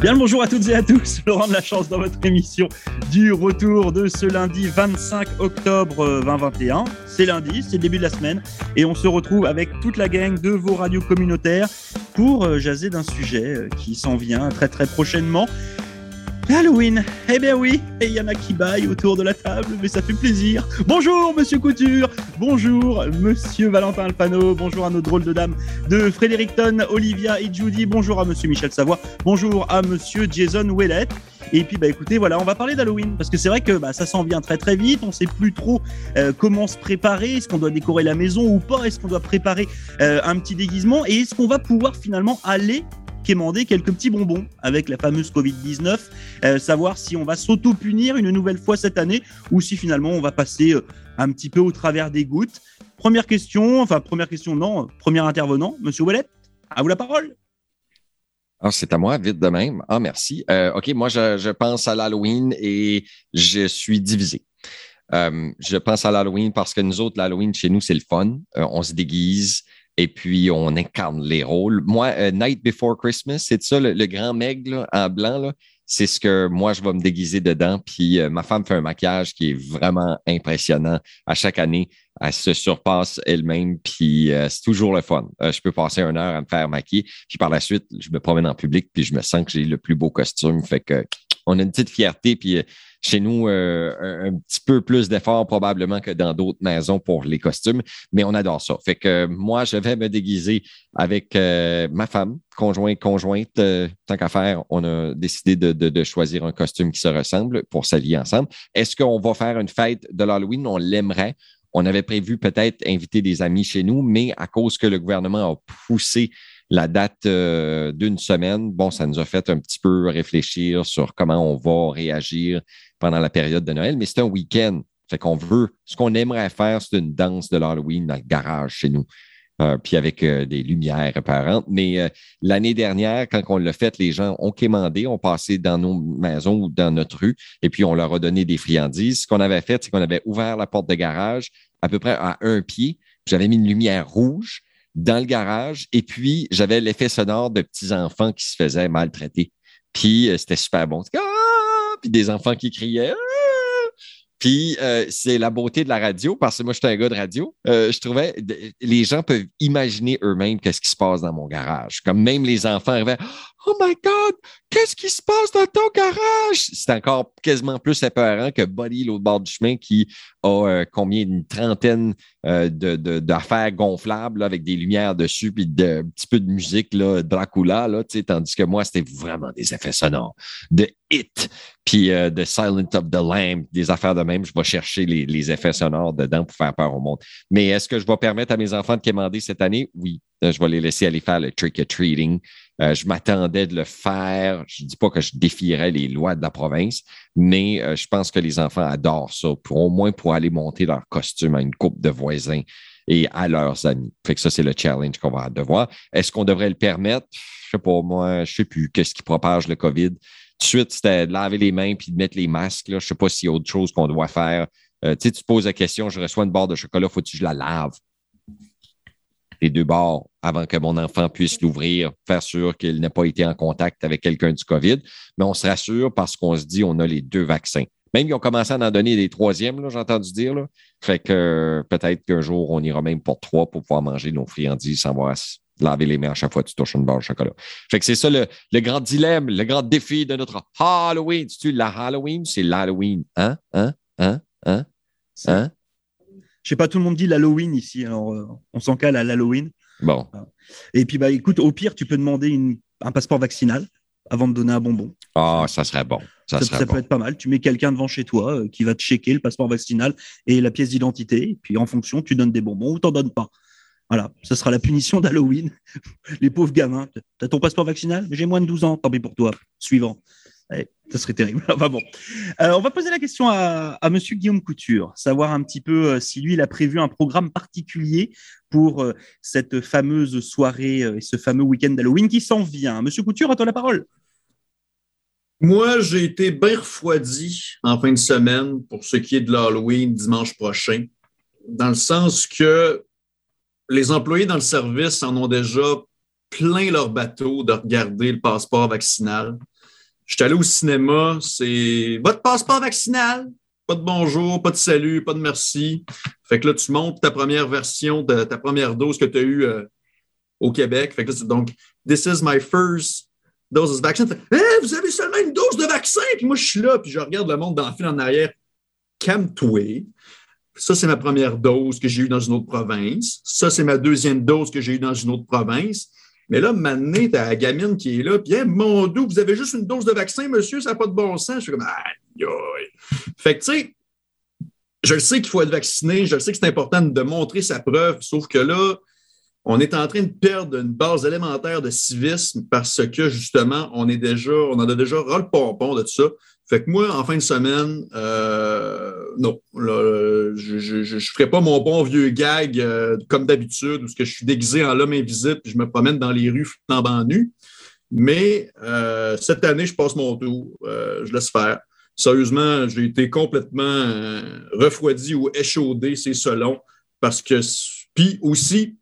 Bien le bonjour à toutes et à tous, Laurent de la chance dans votre émission du retour de ce lundi 25 octobre 2021. C'est lundi, c'est début de la semaine et on se retrouve avec toute la gang de vos radios communautaires pour euh, jaser d'un sujet euh, qui s'en vient très très prochainement. Halloween Eh bien oui, et il y en a qui baillent autour de la table, mais ça fait plaisir. Bonjour Monsieur Couture, bonjour Monsieur Valentin Alpano, bonjour à nos drôles de dames de Frédéricton, Olivia et Judy, bonjour à Monsieur Michel Savoie, bonjour à Monsieur Jason Ouellet. Et puis bah écoutez, voilà, on va parler d'Halloween parce que c'est vrai que bah, ça s'en vient très très vite. On sait plus trop euh, comment se préparer. Est-ce qu'on doit décorer la maison ou pas? Est-ce qu'on doit préparer euh, un petit déguisement? Et est-ce qu'on va pouvoir finalement aller quémander quelques petits bonbons avec la fameuse Covid-19, euh, savoir si on va s'auto-punir une nouvelle fois cette année ou si finalement on va passer euh, un petit peu au travers des gouttes. Première question, enfin première question, non, premier intervenant, Monsieur Wallet, à vous la parole. Ah, c'est à moi, vite de même. Ah, merci. Euh, OK, moi, je, pense à l'Halloween et je suis divisé. Je pense à l'Halloween parce que nous autres, l'Halloween, chez nous, c'est le fun. On se déguise et puis on incarne les rôles. Moi, euh, Night Before Christmas, c'est ça, le, grand meg là, en blanc, là, c'est ce que moi, je vais me déguiser dedans. Puis euh, ma femme fait un maquillage qui est vraiment impressionnant. À chaque année, elle se surpasse elle-même, puis euh, c'est toujours le fun. je peux passer une heure à me faire maquiller, puis par la suite, je me promène en public, puis je me sens que j'ai le plus beau costume. Fait que on a une petite fierté, puis chez nous euh, un, petit peu plus d'efforts probablement que dans d'autres maisons pour les costumes, mais on adore ça. Fait que moi, je vais me déguiser avec euh, ma femme, conjointe, conjointe. Euh, tant qu'à faire, on a décidé de, choisir un costume qui se ressemble pour s'allier ensemble. Est-ce qu'on va faire une fête de l'Halloween? On l'aimerait. On avait prévu peut-être inviter des amis chez nous, mais à cause que le gouvernement a poussé la date d'une semaine, bon, ça nous a fait un petit peu réfléchir sur comment on va réagir pendant la période de Noël, mais c'est un week-end. Fait qu'on veut, ce qu'on aimerait faire, c'est une danse de l'Halloween dans le garage chez nous. Euh, puis avec euh, des lumières apparentes. Mais euh, l'année dernière, quand on l'a fait, les gens ont quémandé, ont passé dans nos maisons ou dans notre rue, et puis on leur a donné des friandises. Ce qu'on avait fait, c'est qu'on avait ouvert la porte de garage à peu près à un pied. J'avais mis une lumière rouge dans le garage, et puis j'avais l'effet sonore de petits enfants qui se faisaient maltraiter. Puis c'était super bon. Ah! Puis des enfants qui criaient. Ah! Puis euh, c'est la beauté de la radio, parce que moi, je suis un gars de radio. Euh, je trouvais les gens peuvent imaginer eux-mêmes qu'est-ce qui se passe dans mon garage. Comme même les enfants arrivaient Oh my God, qu'est-ce qui se passe dans ton garage? C'est encore quasiment plus apparent que Buddy, l'autre bord du chemin, qui a euh, combien une trentaine euh, d'affaires gonflables avec des lumières dessus, puis de, un petit peu de musique, là, Dracula, là, tandis que moi, c'était vraiment des effets sonores. De Hit, puis euh, de Silent of the Lamb, des affaires de même. Je vais chercher les, les effets sonores dedans pour faire peur au monde. Mais est-ce que je vais permettre à mes enfants de commander cette année? Oui. Euh, je vais les laisser aller faire le trick-or-treating. Euh, je m'attendais de le faire. Je ne dis pas que je défierais les lois de la province, mais euh, je pense que les enfants adorent ça, pour, au moins pour aller monter leur costume à une coupe de voisins et à leurs amis. Fait que ça, c'est le challenge qu'on va devoir. Est-ce qu'on devrait le permettre? Je sais pas, moi, je sais plus qu'est-ce qui propage le COVID. Tout de suite, c'était de laver les mains puis de mettre les masques. Là. Je sais pas s'il y a autre chose qu'on doit faire. tu sais, tu poses la question, je reçois une barre de chocolat, faut-tu que je la lave? Les deux bords avant que mon enfant puisse l'ouvrir, faire sûr qu'il n'ait pas été en contact avec quelqu'un du COVID. Mais on se rassure parce qu'on se dit on a les deux vaccins. Même ils ont commencé à en donner des troisièmes, j'ai entendu dire. Là. Fait que peut-être qu'un jour, on ira même pour trois pour pouvoir manger nos friandises sans avoir à laver les mains à chaque fois que tu touches une barre de chocolat. Fait que c'est ça le, grand dilemme, le grand défi de notre Halloween. C'est-tu la Halloween? C'est l'Halloween? Hein? Hein? Hein? Hein? Hein? Je sais pas, tout le monde dit l'Halloween ici, alors euh, on s'en cale à l'Halloween. Bon. Et puis, bah, écoute, au pire, tu peux demander un passeport vaccinal avant de donner un bonbon. Ah, ça serait bon. Ça, peut être pas mal. Tu mets quelqu'un devant chez toi euh, qui va te checker le passeport vaccinal et la pièce d'identité. Et puis, en fonction, tu donnes des bonbons ou t'en donnes pas. Voilà, ce sera la punition d'Halloween. Les pauvres gamins. T'as ton passeport vaccinal? J'ai moins de 12 ans. Tant pis pour toi. Suivant. Ça serait terrible. Euh, on va poser la question à, à Monsieur Guillaume Couture, savoir un petit peu euh, si lui, il a prévu un programme particulier pour euh, cette fameuse soirée et ce fameux week-end d'Halloween qui s'en vient. Monsieur Couture, à toi la parole. Moi, j'ai été bien refroidi en fin de semaine pour ce qui est de l'Halloween dimanche prochain, dans le sens que les employés dans le service en ont déjà plein leur bateau de regarder le passeport vaccinal. Je suis allé au cinéma, c'est votre passeport vaccinal, pas de bonjour, pas de salut, pas de merci. Fait que là, tu montes ta première version de ta première dose que tu as eue euh, au Québec. Fait que là, donc, this is my first dose of vaccine. Hein, vous avez seulement une dose de vaccin. Puis moi, je suis là, puis je regarde le monde dans le fil en arrière. Calme-toi. Ça, c'est ma première dose que j'ai eue dans une autre province. Ça, c'est ma deuxième dose que j'ai eue dans une autre province. Mais là, maintenant, tu as la gamine qui est là, puis mon doux, vous avez juste une dose de vaccin, monsieur, ça n'a pas de bon sens. Je suis comme, aïe, aïe. Fait que, tu sais, je le sais qu'il faut être vacciné, je le sais que c'est important de montrer sa preuve, sauf que là, on est en train de perdre une base élémentaire de civisme parce que justement, on est déjà, on en a déjà ras le pompon de ça. Fait que moi, en fin de semaine, euh, non, je ne ferai pas mon bon vieux gag euh, comme d'habitude, où je suis déguisé en l'homme invisible et je me promène dans les rues flambant nu. Mais euh, cette année, je passe mon tour. je laisse faire. Sérieusement, j'ai été complètement refroidi ou échaudé, c'est selon. Parce que, puis aussi,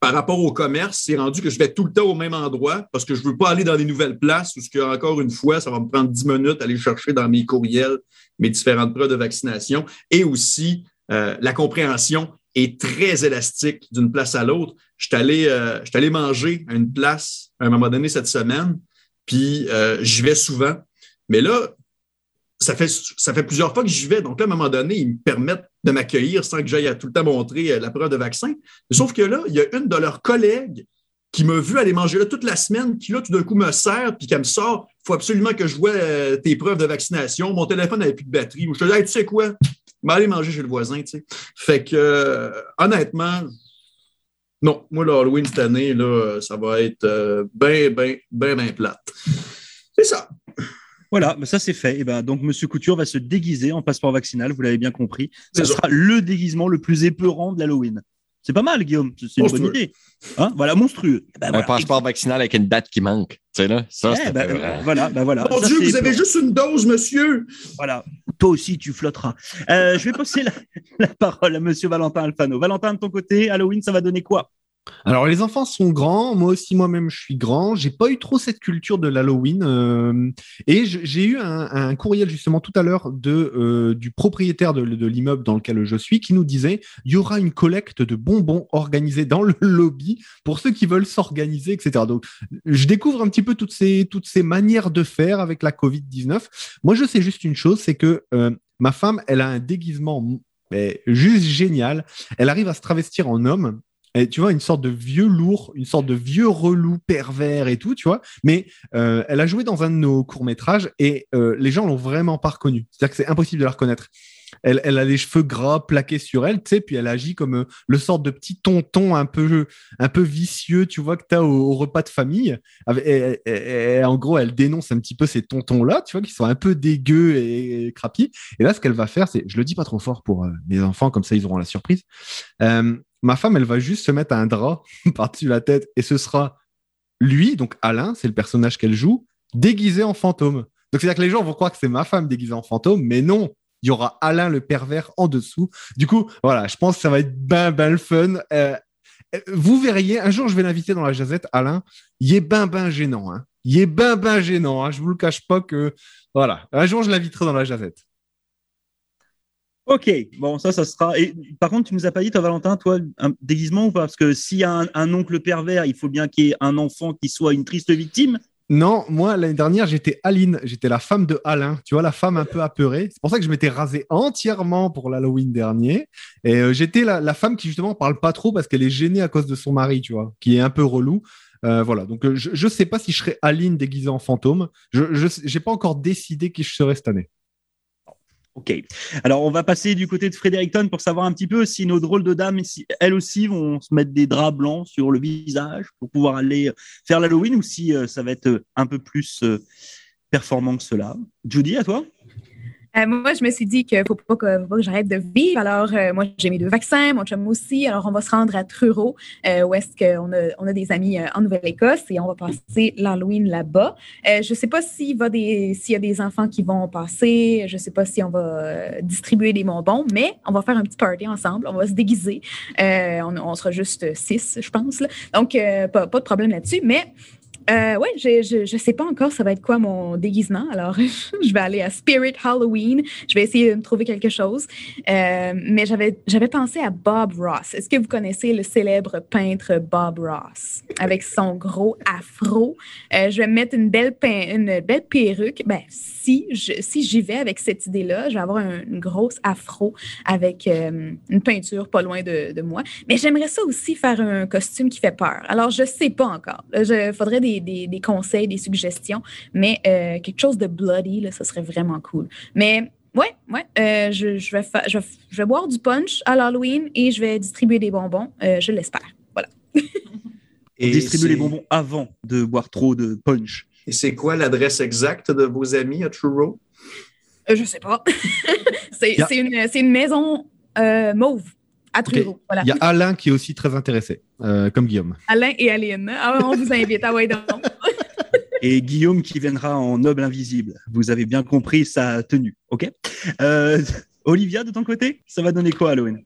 par rapport au commerce, c'est rendu que je vais tout le temps au même endroit parce que je ne veux pas aller dans des nouvelles places où, que, encore une fois, ça va me prendre 10 minutes aller chercher dans mes courriels mes différentes preuves de vaccination. Et aussi, euh, la compréhension est très élastique d'une place à l'autre. Je suis allé, euh, allé, manger à une place à un moment donné cette semaine, puis euh, j'y vais souvent. Mais là, ça fait, plusieurs fois que j'y vais. Donc là, à un moment donné, ils me permettent de m'accueillir sans que j'aille à tout le temps montrer euh, la preuve de vaccin. Sauf que là, il y a une de leurs collègues qui m'a vu aller manger là toute la semaine, qui là, tout d'un coup, me sert, puis qui me sort, il faut absolument que je vois euh, tes preuves de vaccination. Mon téléphone n'avait plus de batterie. Je te dis, tu sais quoi? Je vais aller manger chez le voisin, tu sais. Fait que, euh, honnêtement, non, moi, l'Halloween cette année, là, ça va être bien, bien, bien, bien plate. C'est ça. Voilà, bah, ça c'est fait. Et ben donc Monsieur Couture va se déguiser en passeport vaccinal, vous l'avez bien compris. Ce sera le déguisement le plus épeurant de l'Halloween. C'est pas mal, Guillaume. C'est une bonne idée. Hein? Voilà, monstrueux. Ben un passeport vaccinal avec une date qui manque. C'est là. Ça, eh ben, voilà, ben voilà. Mon Dieu, vous avez juste une dose, monsieur. Voilà. Toi aussi, tu flotteras. Euh, je vais passer la, la, parole à Monsieur Valentin Alfano. Valentin, de ton côté, Halloween, ça va donner quoi? Alors les enfants sont grands, moi aussi moi-même je suis grand. J'ai pas eu trop cette culture de l'Halloween euh, et j'ai eu un, courriel justement tout à l'heure euh, du propriétaire de, l'immeuble dans lequel je suis qui nous disait il y aura une collecte de bonbons organisée dans le lobby pour ceux qui veulent s'organiser, etc. Donc je découvre un petit peu toutes ces toutes ces manières de faire avec la Covid 19. Moi je sais juste une chose, c'est que euh, ma femme elle a un déguisement juste génial. Elle arrive à se travestir en homme tu vois, une sorte de vieux lourd, une sorte de vieux relou pervers et tout, tu vois. Mais euh, elle a joué dans un de nos courts-métrages et euh, les gens l'ont vraiment pas reconnue. C'est-à-dire que c'est impossible de la reconnaître. Elle, elle, a les cheveux gras plaqués sur elle, tu sais, puis elle agit comme euh, le sorte de petit tonton un peu, un peu vicieux, tu vois, que tu as au, repas de famille. Et, en gros, elle dénonce un petit peu ces tontons-là, tu vois, qui sont un peu dégueux et, crapis. Et là, ce qu'elle va faire, c'est, je le dis pas trop fort pour mes enfants, comme ça ils auront la surprise ma femme, elle va juste se mettre un drap par-dessus la tête et ce sera lui, donc Alain, c'est le personnage qu'elle joue, déguisé en fantôme. Donc c'est-à-dire que les gens vont croire que c'est ma femme déguisée en fantôme, mais non, il y aura Alain le pervers en dessous. Du coup, voilà, je pense que ça va être ben ben le fun. Euh, vous verriez, un jour je vais l'inviter dans la jazette, Alain, il est ben ben gênant. Hein. Il est ben ben gênant, hein. je vous le cache pas que... Voilà, un jour je l'inviterai dans la jazette. Ok, bon, ça, ça sera. Par contre, tu nous as pas dit, toi, Valentin, toi, un déguisement ou pas? Parce que s'il y a un, oncle pervers, il faut bien qu'il y ait un enfant qui soit une triste victime. Non, moi, l'année dernière, j'étais Aline. J'étais la femme de Alain. Tu vois, la femme un peu apeurée. C'est pour ça que je m'étais rasé entièrement pour l'Halloween dernier. Et euh, j'étais la, femme qui, justement, parle pas trop parce qu'elle est gênée à cause de son mari, tu vois, qui est un peu relou. Euh, voilà, donc euh, je ne sais pas si je serai Aline déguisée en fantôme. Je n'ai pas encore décidé qui je serai cette année. Ok. Alors, on va passer du côté de Fredericton pour savoir un petit peu si nos drôles de dames, elles aussi vont se mettre des draps blancs sur le visage pour pouvoir aller faire l'Halloween ou si euh, ça va être un peu plus euh, performant que cela. Judy, à toi Euh, moi, je me suis dit qu'il ne faut pas que, que j'arrête de vivre. Alors, euh, moi, j'ai mes deux vaccins, mon chum aussi. Alors, on va se rendre à Truro, euh, où est-ce qu'on a, on a des amis en Nouvelle-Écosse et on va passer l'Halloween là-bas. je ne sais pas s'il, va des, s'il y a des enfants qui vont passer. Je ne sais pas si on va distribuer des bonbons, mais on va faire un petit party ensemble. On va se déguiser. On, sera juste six, je pense. Donc, pas, pas de problème là-dessus. Mais euh, oui, je ne sais pas encore ça va être quoi mon déguisement. Alors, je vais aller à Spirit Halloween. Je vais essayer de me trouver quelque chose. Euh, mais j'avais pensé à Bob Ross. Est-ce que vous connaissez le célèbre peintre Bob Ross avec son gros afro? Euh, je vais mettre une belle, une belle perruque. Ben, si j'y si vais avec cette idée-là, je vais avoir une grosse afro avec euh, une peinture pas loin de, de moi. Mais j'aimerais ça aussi faire un costume qui fait peur. Alors, je ne sais pas encore. Il faudrait des des, conseils, des suggestions, mais euh, quelque chose de bloody, là, ça serait vraiment cool. Mais ouais, ouais, euh, je, je, vais je, vais boire du punch à l'Halloween et je vais distribuer des bonbons, euh, je l'espère. Voilà. et distribuer les bonbons avant de boire trop de punch. Et c'est quoi l'adresse exacte de vos amis à Truro? je sais pas. c'est une, une, maison mauve. Il y a Alain qui est aussi très intéressé, euh, comme Guillaume. Alain et Aline. Ah, on vous invite. à ah et Guillaume qui viendra en noble invisible. Vous avez bien compris sa tenue, ok? Euh, Olivia, de ton côté, ça va donner quoi Halloween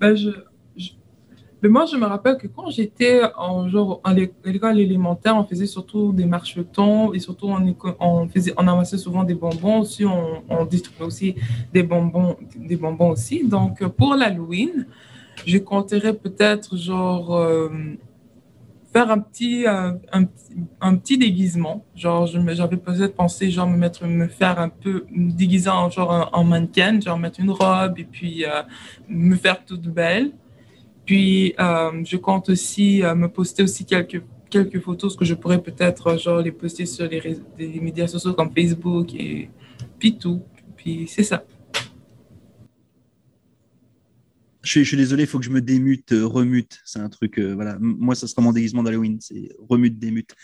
ben, je, Mais moi, je me rappelle que quand j'étais en genre à l'école élémentaire, on faisait surtout des marchetons et surtout on, on, amassait souvent des bonbons aussi, on, on distribuait aussi des bonbons, des bonbons aussi. Donc pour l'Halloween, je compterais peut-être genre euh, faire un petit, euh, un, un, petit déguisement. Genre, j'avais peut-être pensé genre me mettre, me faire un peu, me déguiser en genre en, mannequin, genre mettre une robe et puis euh, me faire toute belle. Puis, je compte aussi me poster aussi quelques quelques photos que je pourrais peut-être genre les poster sur les, médias sociaux comme Facebook et puis tout. Puis c'est ça. Je suis, désolé, il faut que je me démute, euh, remute. C'est un truc, euh, voilà. Moi, ça sera mon déguisement d'Halloween, c'est remute, démute.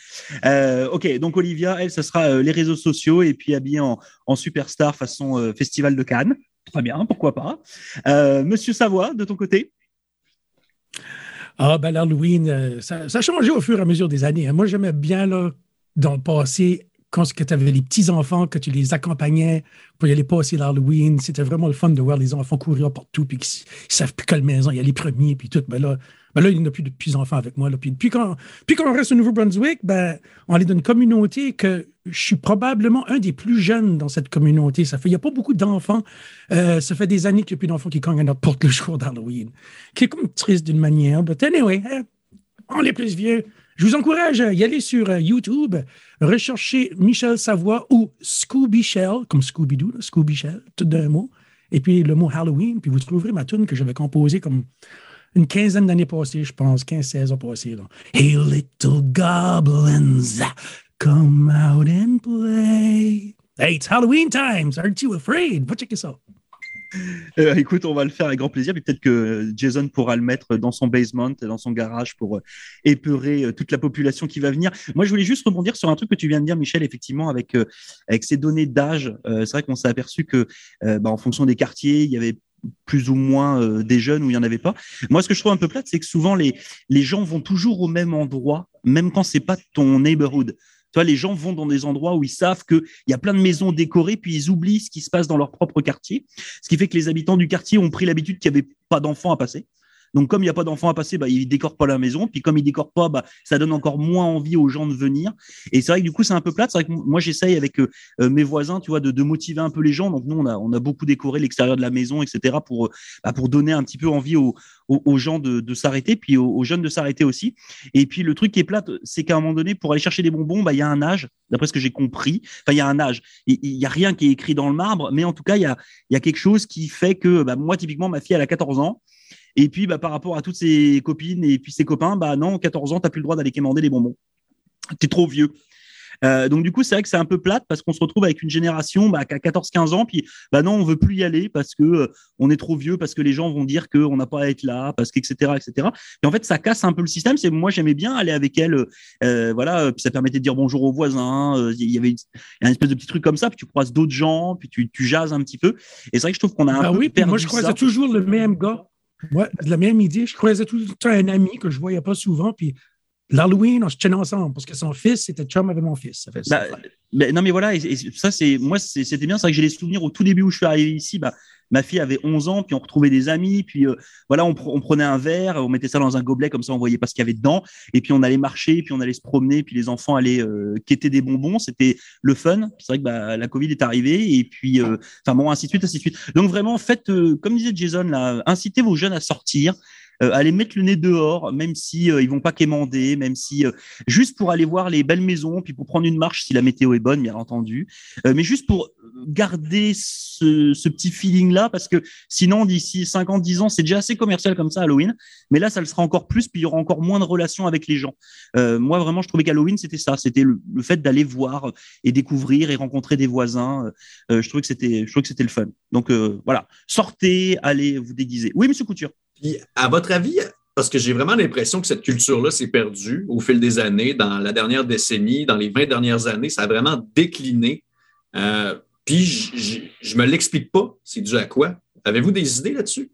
Euh, ok, donc Olivia, elle, ça sera les réseaux sociaux et puis habillée en, superstar façon Festival de Cannes. Très bien, pourquoi pas. Monsieur Savoie, de ton côté Ah, ben l'Halloween, ça, ça, a changé au fur et à mesure des années. Hein. Moi, j'aimais bien, là, dans le passé, quand tu avais les petits-enfants, que tu les accompagnais pour y aller passer l'Halloween, c'était vraiment le fun de voir les enfants courir partout, puis qu'ils ne savent plus quelle maison, il y a les premiers, puis tout. Ben là, ben là il n'y a plus de petits-enfants avec moi. Là. Puis, puis, quand, on reste au Nouveau-Brunswick, ben, on est dans une communauté que je suis probablement un des plus jeunes dans cette communauté. Ça fait, il n'y a pas beaucoup d'enfants. Euh, ça fait des années qu'il n'y a plus d'enfants qui cognent à notre porte le jour d'Halloween. Qui est comme triste d'une manière. But anyway, hein, on est plus vieux. Je vous encourage à y aller sur euh, YouTube, rechercher Michel Savoie ou Scooby Shell, comme Scooby-Doo, Scooby Shell, tout d'un mot, et puis le mot Halloween, puis vous trouverez ma tune que j'avais composée comme une quinzaine d'années passées, je pense, 15-16 ans passées. Hey, little goblins, come out and play. Hey, it's Halloween times. Aren't you afraid? Va checker ça. Euh, écoute, on va le faire avec grand plaisir. Puis peut-être que Jason pourra le mettre dans son basement, dans son garage pour euh, épeurer euh, toute la population qui va venir. Moi, je voulais juste rebondir sur un truc que tu viens de dire, Michel, effectivement, avec, avec ces données d'âge. c'est vrai qu'on s'est aperçu que, bah, en fonction des quartiers, il y avait plus ou moins des jeunes où il n'y en avait pas. Moi, ce que je trouve un peu plate, c'est que souvent les, les gens vont toujours au même endroit, même quand c'est pas ton neighborhood les gens vont dans des endroits où ils savent qu'il y a plein de maisons décorées, puis ils oublient ce qui se passe dans leur propre quartier. Ce qui fait que les habitants du quartier ont pris l'habitude qu'il n'y avait pas d'enfants à passer. Donc, comme il n'y a pas d'enfants à passer, bah, ils décorent pas la maison. Puis, comme ils décorent pas, bah, ça donne encore moins envie aux gens de venir. Et c'est vrai que du coup, c'est un peu plate. C'est vrai que moi, j'essaye avec euh, euh, mes voisins, tu vois, de, motiver un peu les gens. Donc, nous, on a, on a beaucoup décoré l'extérieur de la maison, etc., pour, bah, pour donner un petit peu envie aux, aux, gens de, s'arrêter, puis aux, jeunes de s'arrêter aussi. Et puis, le truc qui est plate, c'est qu'à un moment donné, pour aller chercher des bonbons, bah, il y a un âge, d'après ce que j'ai compris. Enfin, il y a un âge. Il n'y a rien qui est écrit dans le marbre, mais en tout cas, il y a, y a quelque chose qui fait que, bah, moi, typiquement, ma fille, elle a 14 ans. Et puis, bah, par rapport à toutes ses copines et puis ses copains, bah non, 14 ans, tu n'as plus le droit d'aller quémander des bonbons. Tu es trop vieux. Euh, donc du coup, c'est vrai que c'est un peu plate parce qu'on se retrouve avec une génération bah, qui a 14-15 ans, puis bah non, on veut plus y aller parce que euh, on est trop vieux, parce que les gens vont dire qu'on n'a pas à être là, parce que etc. etc. Et en fait, ça casse un peu le système. C'est moi j'aimais bien aller avec elle, euh, voilà, puis ça permettait de dire bonjour aux voisins. Il y avait une, un espèce de petit truc comme ça, puis tu croises d'autres gens, puis tu, tu jases un petit peu. Et c'est vrai que je trouve qu'on a un Ah peu oui, perdu moi, je croisais ça. toujours le même gars. Moi, la même idée. Je croisais tout le temps un ami que je voyais pas souvent. Puis l'Halloween, on se tenait ensemble parce que son fils était chum avec mon fils. Ça fait ça. Bah, non mais voilà, et, et ça c'est moi c'était bien, c'est vrai que j'ai les souvenirs au tout début où je suis arrivé ici, bah ma fille avait 11 ans, puis on retrouvait des amis, puis euh, voilà, on, pr- on prenait un verre, on mettait ça dans un gobelet comme ça, on voyait pas ce qu'il y avait dedans, et puis on allait marcher, puis on allait se promener, puis les enfants allaient euh, quêter des bonbons, c'était le fun. C'est vrai que bah, la Covid est arrivée, et puis euh, enfin bon ainsi de suite, ainsi de suite. Donc vraiment faites, euh, comme disait Jason là, incitez vos jeunes à sortir. Euh, aller mettre le nez dehors, même si euh, ils vont pas quémander, même si euh, juste pour aller voir les belles maisons, puis pour prendre une marche si la météo est bonne, bien entendu, mais juste pour garder ce, petit feeling-là, parce que sinon, d'ici 5 ans, 10 ans, c'est déjà assez commercial comme ça, Halloween, mais là, ça le sera encore plus, puis il y aura encore moins de relations avec les gens. Moi, vraiment, je trouvais qu'Halloween, c'était ça, c'était le, fait d'aller voir et découvrir et rencontrer des voisins. Je trouvais que c'était, je trouvais que c'était le fun. Donc voilà, sortez, allez vous déguiser. Oui, Monsieur Couture. Puis, à votre avis, parce que j'ai vraiment l'impression que cette culture-là s'est perdue au fil des années, dans la dernière décennie, dans les 20 dernières années, ça a vraiment décliné. Euh, puis, je- je me l'explique pas. C'est dû à quoi? Avez-vous des idées là-dessus?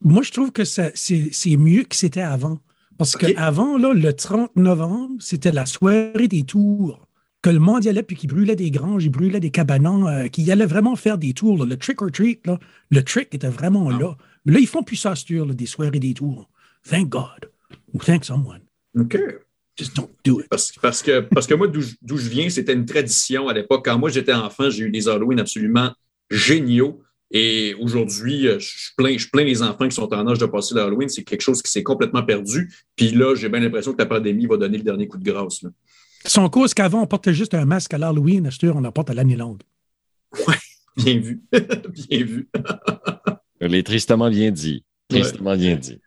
Moi, je trouve que c'est mieux que c'était avant. Parce qu'avant, le 30 novembre, c'était la soirée des tours. Que le monde y allait, puis qui brûlait des granges, il brûlait des cabanons, euh, qui allait vraiment faire des tours. là. Le trick or treat, là, le trick était vraiment Ah. là. Là, ils font plus ça, là, des soirées des tours. Thank God. Ou thank someone. OK. Just don't do it. Parce, parce que, parce que moi, d'où je- d'où je viens, c'était une tradition à l'époque. Quand moi, j'étais enfant, j'ai eu des Halloween absolument géniaux. Et aujourd'hui, euh, je plains, je plains les enfants qui sont en âge de passer l'Halloween. C'est quelque chose qui s'est complètement perdu. Puis là, j'ai bien l'impression que la pandémie va donner le dernier coup de grâce. là. Son cause qu'avant, on portait juste un masque à l'Halloween, on en porte à l'année longue. Bien vu. bien vu. Les tristement bien dit. Tristement bien dit.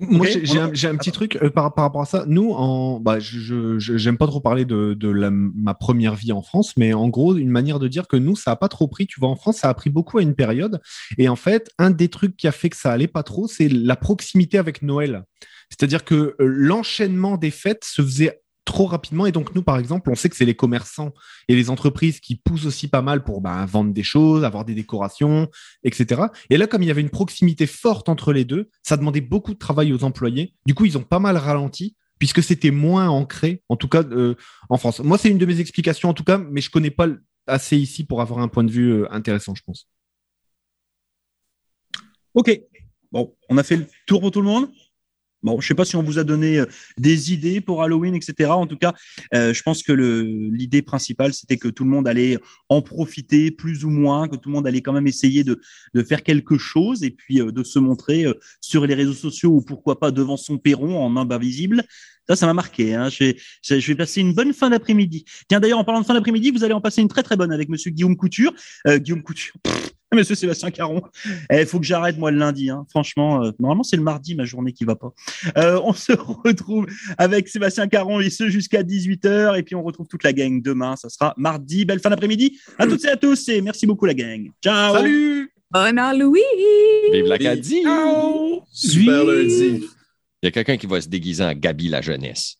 Moi, j'ai- un, petit truc euh, par, par rapport à ça. Nous, en, bah, je- j'aime pas trop parler de, de la- ma première vie en France, mais en gros, une manière de dire que nous, ça a pas trop pris. Tu vois, en France, ça a pris beaucoup à une période. Et en fait, un des trucs qui a fait que ça allait pas trop, c'est la proximité avec Noël. C'est-à-dire que euh, l'enchaînement des fêtes se faisait trop rapidement. Et donc, nous, par exemple, on sait que c'est les commerçants et les entreprises qui poussent aussi pas mal pour bah, vendre des choses, avoir des décorations, etc. Et là, comme il y avait une proximité forte entre les deux, ça demandait beaucoup de travail aux employés. Du coup, ils ont pas mal ralenti puisque c'était moins ancré, en tout cas euh, en France. Moi, c'est une de mes explications, en tout cas, mais je connais pas assez ici pour avoir un point de vue euh, intéressant, je pense. Ok. Bon, on a fait le tour pour tout le monde? Je sais pas si on vous a donné euh, des idées pour Halloween, etc. En tout cas, euh, je pense que l'idée principale, c'était que tout le monde allait en profiter plus ou moins, que tout le monde allait quand même essayer de, faire quelque chose et puis euh, de se montrer sur les réseaux sociaux ou pourquoi pas devant son perron en invisible. Ça, ça m'a marqué. Hein. Je, vais, je je vais passer une bonne fin d'après-midi. Tiens, d'ailleurs, en parlant de fin d'après-midi, vous allez en passer une très très bonne avec Monsieur Guillaume Couture. Euh, Guillaume Couture. Pff, Monsieur Sébastien Caron. Il faut que j'arrête moi le lundi. Hein. Franchement, euh, normalement c'est le mardi ma journée qui va pas. Euh, on se retrouve avec Sébastien Caron et ce jusqu'à 18h et puis on retrouve toute la gang demain. Ça sera mardi. Belle fin d'après-midi à toutes et à tous et merci beaucoup la gang. Ciao. Salut! Bon Halloween! Vive l'Acadie! Ciao. Super lundi. Il y a quelqu'un qui va se déguiser en Gabi la jeunesse.